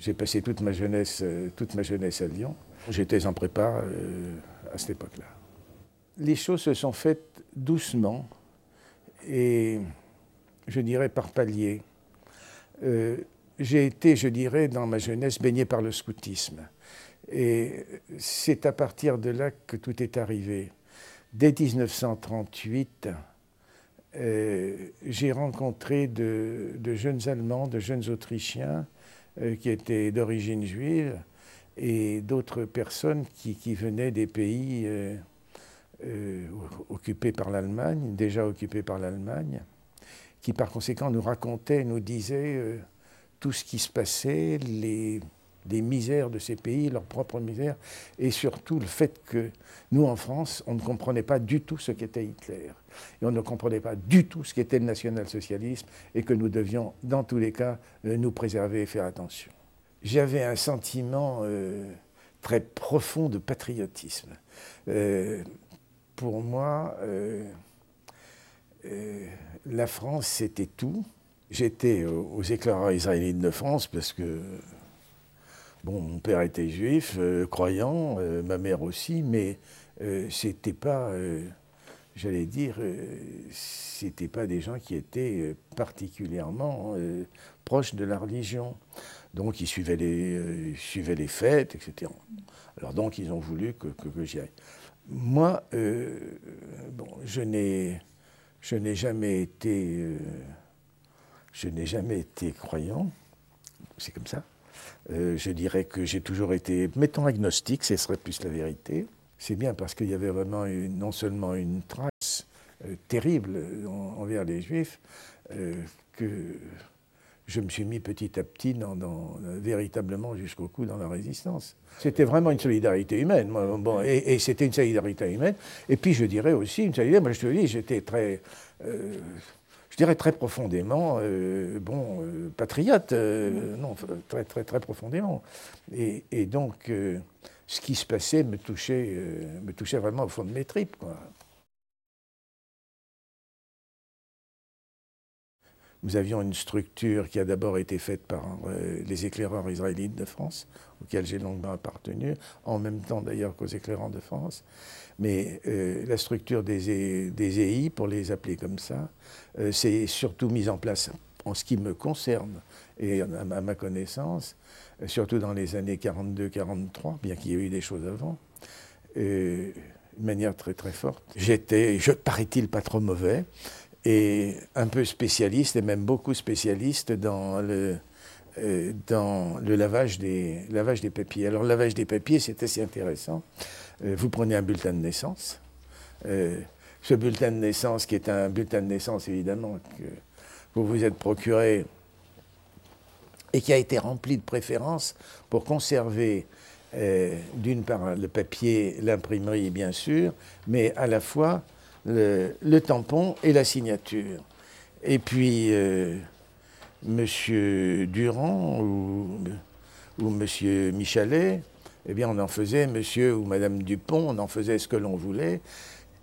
J'ai passé toute ma jeunesse, euh, toute ma jeunesse à Lyon. J'étais en prépa euh, à cette époque-là. Les choses se sont faites doucement et je dirais par paliers. Euh, j'ai été, je dirais, dans ma jeunesse baigné par le scoutisme. Et c'est à partir de là que tout est arrivé. Dès 1938, j'ai rencontré de, jeunes Allemands, de jeunes Autrichiens qui étaient d'origine juive et d'autres personnes qui, qui, venaient des pays euh, euh, occupés par l'Allemagne, déjà occupés par l'Allemagne, qui par conséquent nous racontaient, nous disaient tout ce qui se passait, les des misères de ces pays, leurs propres misères, et surtout le fait que nous, en France, on ne comprenait pas du tout ce qu'était Hitler. Et on ne comprenait pas du tout ce qu'était le national-socialisme, et que nous devions, dans tous les cas, euh, nous préserver et faire attention. J'avais un sentiment euh, très profond de patriotisme. Euh, pour moi, la France, c'était tout. J'étais aux éclaireurs israélites de France parce que Bon, mon père était juif, euh, croyant, euh, ma mère aussi, mais euh, c'était pas, j'allais dire, c'était pas des gens qui étaient particulièrement proches de la religion. Donc ils suivaient les, fêtes, etc. Alors donc ils ont voulu que, que, j'y aille. Moi, bon, je n'ai, je n'ai jamais été, je n'ai jamais été croyant. C'est comme ça. Euh, je dirais que j'ai toujours été, mettons agnostique, ce serait plus la vérité. C'est bien parce qu'il y avait vraiment non seulement une trace euh, terrible envers les Juifs, euh, que je me suis mis petit à petit véritablement jusqu'au cou dans la résistance. C'était vraiment une solidarité humaine, bon, et, c'était une solidarité humaine. Et puis je dirais aussi une solidarité, moi je te dis, j'étais très dirais très profondément, euh, bon, euh, patriote, euh, non, très, très, très profondément. Et, donc, ce qui se passait me touchait, me touchait vraiment au fond de mes tripes, quoi. Nous avions une structure qui a d'abord été faite par les éclaireurs israélites de France, auxquels j'ai longuement appartenu, en même temps d'ailleurs qu'aux éclairants de France. Mais euh, la structure des, EI, pour les appeler comme ça, euh, c'est surtout mise en place en ce qui me concerne et à, ma connaissance, euh, surtout dans les années 42-43, bien qu'il y ait eu des choses avant, de manière très très forte. J'étais, je paraît-il, pas trop mauvais et un peu spécialiste, et même beaucoup spécialiste dans le, dans le lavage des, lavage des papiers. Alors le lavage des papiers, c'est assez intéressant. Euh, vous prenez un bulletin de naissance. Euh, ce bulletin de naissance, qui est un bulletin de naissance évidemment que vous vous êtes procuré et qui a été rempli de préférences pour conserver euh, d'une part le papier, l'imprimerie bien sûr, mais à la fois le, tampon et la signature. Et puis M. Durand ou, ou M. Michalet eh bien, on en faisait, monsieur ou madame Dupont, on en faisait ce que l'on voulait.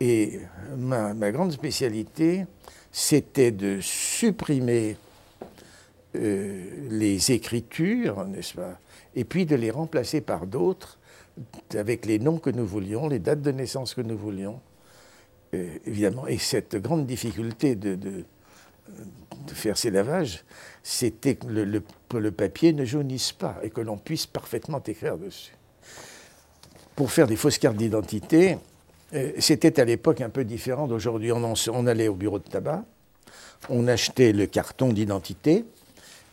Et ma, grande spécialité, c'était de supprimer euh, les écritures, n'est-ce pas, et puis de les remplacer par d'autres, avec les noms que nous voulions, les dates de naissance que nous voulions, euh, évidemment. Et cette grande difficulté de, faire ces lavages, c'était que le, papier ne jaunisse pas et que l'on puisse parfaitement écrire dessus pour faire des fausses cartes d'identité, euh, c'était à l'époque un peu différent d'aujourd'hui. On, allait au bureau de tabac, on achetait le carton d'identité,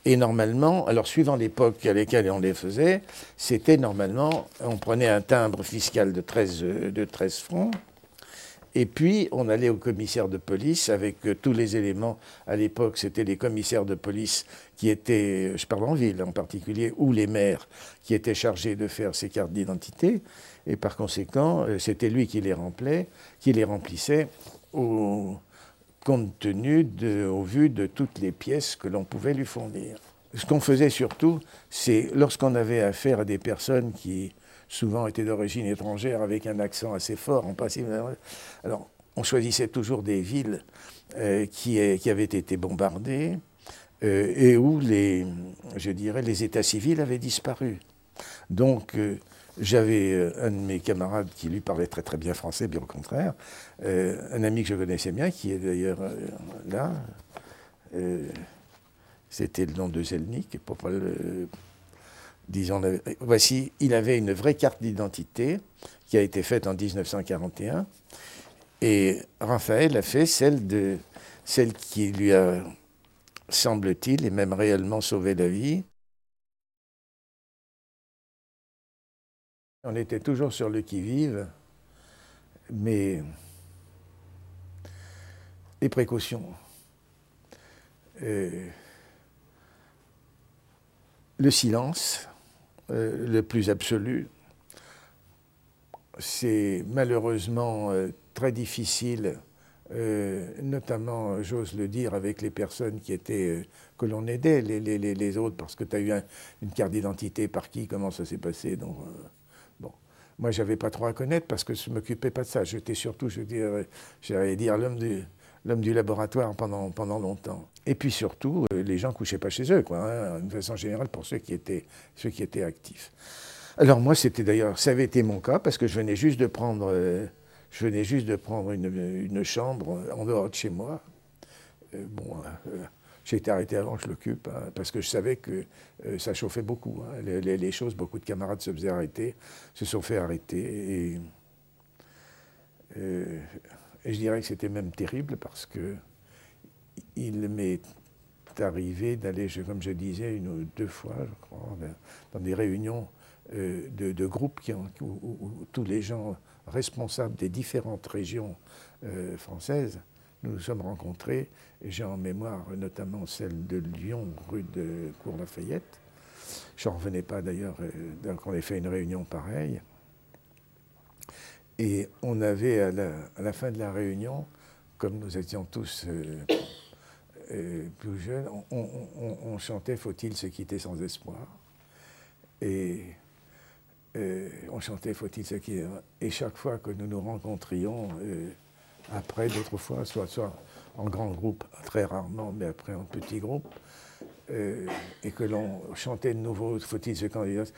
et normalement, alors suivant l'époque à laquelle on les faisait, c'était normalement, on prenait un timbre fiscal de 13, de 13 francs, et puis, on allait au commissaire de police avec euh, tous les éléments. À l'époque, c'était les commissaires de police qui étaient, je parle en ville en particulier, ou les maires qui étaient chargés de faire ces cartes d'identité. Et par conséquent, euh, c'était lui qui les remplissait, qui les remplissait au, compte tenu, au vu de toutes les pièces que l'on pouvait lui fournir. Ce qu'on faisait surtout, c'est lorsqu'on avait affaire à des personnes qui souvent étaient d'origine étrangère avec un accent assez fort en principe. Alors, on choisissait toujours des villes euh, qui, qui, avaient été bombardées, et où les, je dirais, les états civils avaient disparu. Donc, j'avais un de mes camarades qui lui parlait très très bien français, bien au contraire, un ami que je connaissais bien, qui est d'ailleurs là, c'était le nom de Zelnik, voici, il avait une vraie carte d'identité qui a été faite en 1941, et Raphaël a fait celle, de, celle qui lui a, semble-t-il, et même réellement sauvé la vie. On était toujours sur le qui-vive, mais les précautions. Euh, le silence, euh, le plus absolu. C'est malheureusement euh, très difficile, euh, notamment, j'ose le dire, avec les personnes qui étaient, que l'on aidait, les, les, les, autres, parce que tu as eu une carte d'identité par qui, comment ça s'est passé. Donc, bon. Moi, j'avais pas trop à connaître parce que je ne m'occupais pas de ça. J'étais surtout, je dirais, j'allais dire, l'homme du, l'homme du laboratoire pendant, pendant longtemps. Et puis surtout, euh, les gens ne couchaient pas chez eux, quoi, hein, de façon générale, pour ceux qui étaient, ceux qui étaient actifs. Alors moi, c'était d'ailleurs, ça avait été mon cas, parce que je venais juste de prendre, euh, je venais juste de prendre une, une, chambre en dehors de chez moi. Euh, bon, j'ai été arrêté avant que je l'occupe, hein, parce que je savais que ça chauffait beaucoup. Hein. les, les, choses, beaucoup de camarades se faisaient arrêter, se sont fait arrêter. Et, et je dirais que c'était même terrible parce que il m'est arrivé d'aller, comme je disais, une ou deux fois, je crois, dans des réunions euh, de, groupes où, tous les gens responsables des différentes régions euh, françaises nous nous sommes rencontrés. J'ai en mémoire notamment celle de Lyon, rue de Cour-Lafayette. Je n'en revenais pas d'ailleurs euh, quand on ait fait une réunion pareille. Et on avait à la, fin de la réunion, comme nous étions tous euh, euh, plus jeunes, on, chantait Faut-il se quitter sans espoir? Et euh, on chantait Faut-il se quitter? Et chaque fois que nous nous rencontrions, après, d'autres fois, soit, soit en grand groupe, très rarement, mais après en petit groupe, et que l'on chantait de nouveau Faut-il se candidater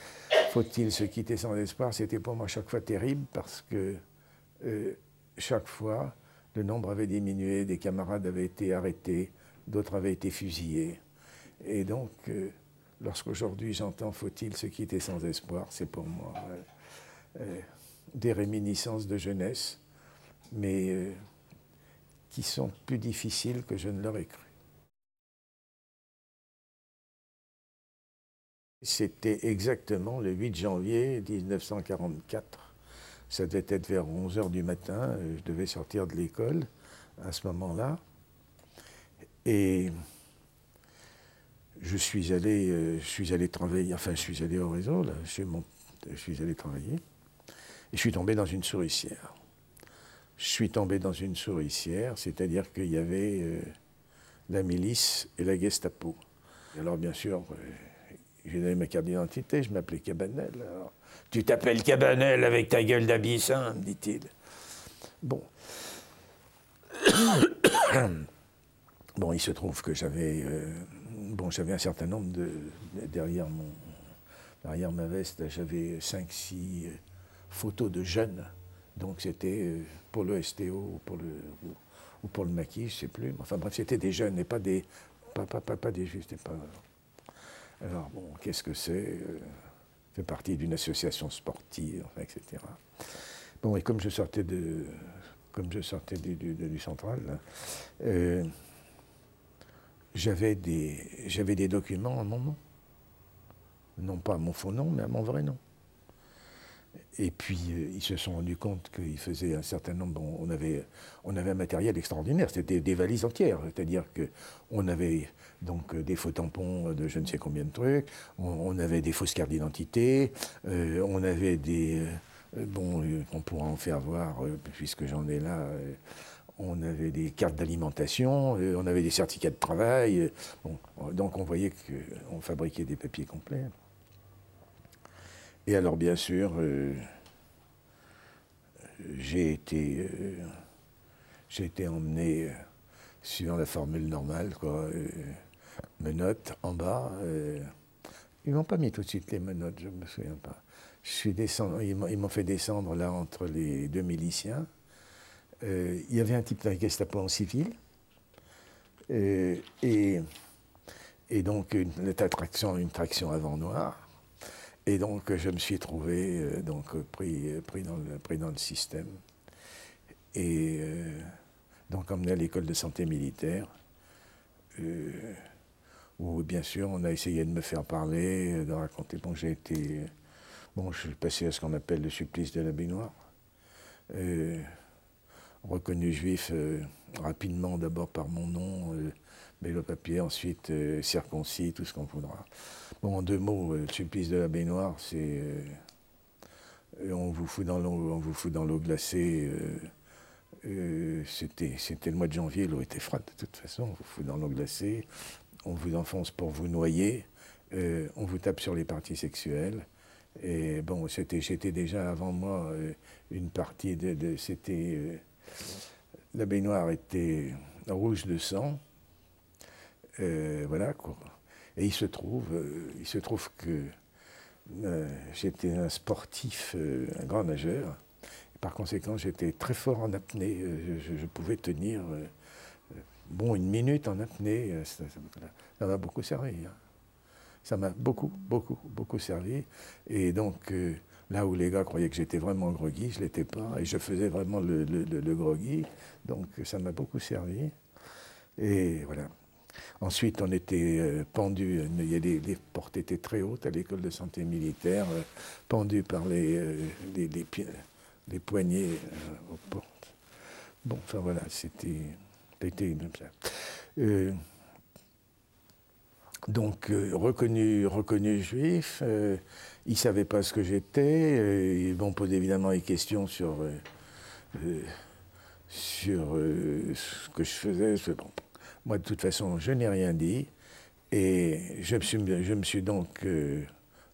faut-il se quitter sans espoir? C'était pour moi chaque fois terrible parce que euh, chaque fois, le nombre avait diminué, des camarades avaient été arrêtés, d'autres avaient été fusillés. Et donc, euh, lorsqu'aujourd'hui j'entends faut-il se quitter sans espoir, c'est pour moi euh, des réminiscences de jeunesse, mais qui sont plus difficiles que je ne l'aurais cru. C'était exactement le 8 janvier 1944. Ça devait être vers 11 h du matin. Je devais sortir de l'école à ce moment-là. Et je suis allé, euh, je suis allé travailler, enfin, je suis allé au réseau, là, je, suis allé travailler. Et je suis tombé dans une souricière. Je suis tombé dans une souricière, c'est-à-dire qu'il y avait euh, la milice et la Gestapo. alors, bien sûr, euh, j'ai donné ma carte d'identité, je m'appelais Cabanel. tu t'appelles Cabanel avec ta gueule d'abyssin, me dit-il. Bon. bon, il se trouve que j'avais euh, bon, j'avais un certain nombre de. Derrière, mon, derrière ma veste, j'avais 5-6 euh, photos de jeunes. Donc c'était euh, pour le STO ou pour le, ou, pour le maquis, je ne sais plus. Enfin bref, c'était des jeunes et pas des. Pas, pas, pas, pas des pas. Alors, bon, qu'est-ce que c'est euh, fait partie d'une association sportive, etc. Bon, et comme je sortais, de, comme je sortais du, du, central, euh, j'avais des, des documents à mon nom. Non pas à mon faux nom, mais à mon vrai nom. Et puis, euh, ils se sont rendus compte qu'ils faisaient un certain nombre. on, avait, on avait un matériel extraordinaire. C'était des, valises entières. C'est-à-dire qu'on avait donc euh, des faux tampons de je ne sais combien de trucs. On, avait des fausses cartes d'identité. Euh, on avait des. bon, on pourra en faire voir, puisque j'en ai là. on avait des cartes d'alimentation. on avait des certificats de travail. Bon, donc, on voyait qu'on fabriquait des papiers complets. Et alors, bien sûr, euh, j'ai été, euh, été emmené, euh, suivant la formule normale, quoi, menottes en bas. ils m'ont pas mis tout de suite les menottes, je ne me souviens pas. Je suis ils m'ont fait descendre là entre les deux miliciens. il y avait un type d'un Gestapo en civil. et, et donc une, une traction, une traction avant noire. Et donc je me suis trouvé euh, donc, pris, pris, dans le, système. Et euh, donc emmené à l'école de santé militaire, euh, où bien sûr on a essayé de me faire parler, de raconter. Bon, j'ai été. Bon, je suis passé à ce qu'on appelle le supplice de la baignoire. reconnu juif rapidement d'abord par mon nom mais le papier, ensuite euh, circoncis, tout ce qu'on voudra. Bon, en deux mots, euh, le supplice de la baignoire, c'est. Euh, on vous fout dans l'eau, on vous fout dans l'eau glacée. c'était, c'était le mois de janvier, l'eau était froide de toute façon, on vous fout dans l'eau glacée, on vous enfonce pour vous noyer, on vous tape sur les parties sexuelles. Et bon, j'étais déjà avant moi une partie de c'était. la baignoire était rouge de sang. Euh, voilà quoi. Et il se trouve, euh, il se trouve que euh, j'étais un sportif, un grand nageur. par conséquent, j'étais très fort en apnée. Je, pouvais tenir bon une minute en apnée. Ça m'a beaucoup servi. Hein. Ça m'a beaucoup, beaucoup, beaucoup servi. Et donc, là où les gars croyaient que j'étais vraiment groggy, je ne l'étais pas. Et je faisais vraiment le, le, le groggy. Donc, ça m'a beaucoup servi. Et voilà. Ensuite, on était euh, pendu, euh, les, portes étaient très hautes à l'école de santé militaire, euh, pendus par les, les, les, poignets aux portes. Bon, enfin voilà, c'était comme ça. donc, reconnu, reconnu juif, il ne savait pas ce que j'étais, ils m'ont posé évidemment des questions sur, sur ce que je faisais. Bon, moi, de toute façon, je n'ai rien dit. Et je me suis, donc euh,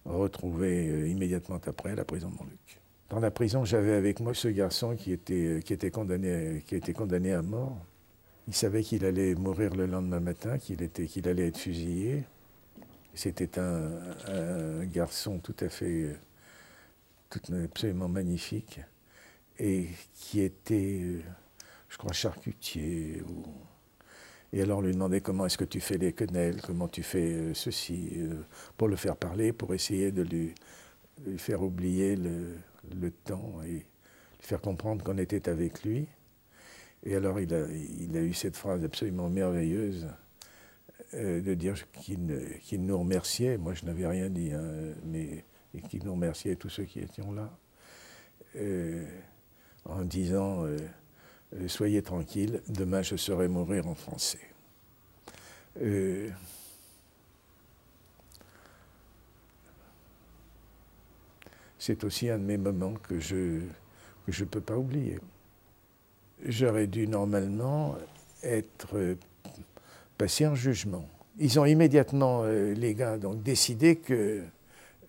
retrouvé euh, immédiatement après à la prison de Montluc. Dans la prison, j'avais avec moi ce garçon qui était, euh, qui était, condamné, qui était condamné à mort. Il savait qu'il allait mourir le lendemain matin, qu'il qu'il allait être fusillé. C'était un, garçon tout à fait, absolument magnifique, et qui était, je crois, charcutier et alors lui demander comment est-ce que tu fais les quenelles, comment tu fais euh, ceci, euh, pour le faire parler, pour essayer de lui, faire oublier le, temps et lui faire comprendre qu'on était avec lui. Et alors il a, il a eu cette phrase absolument merveilleuse euh, de dire qu'il nous remerciait, moi je n'avais rien dit, hein, mais qu'il nous remerciait tous ceux qui étaient là, en disant soyez tranquille, demain je saurai mourir en français. Euh, c'est aussi un de mes moments que je ne que je peux pas oublier. J'aurais dû normalement être euh, passé en jugement. Ils ont immédiatement, les gars, donc décidé que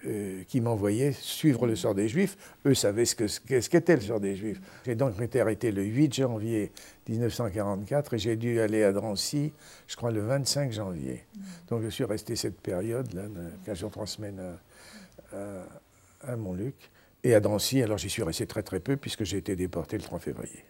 euh, qui m'envoyaient suivre le sort des Juifs. Eux savaient ce qu'était le sort des Juifs. J'ai donc été arrêté le 8 janvier 1944 et j'ai dû aller à Drancy, je crois, le 25 janvier. Donc je suis resté cette période-là, 15 jours, 3 semaines à, à Montluc. Et à Drancy, alors j'y suis resté très très peu puisque j'ai été déporté le 3 février.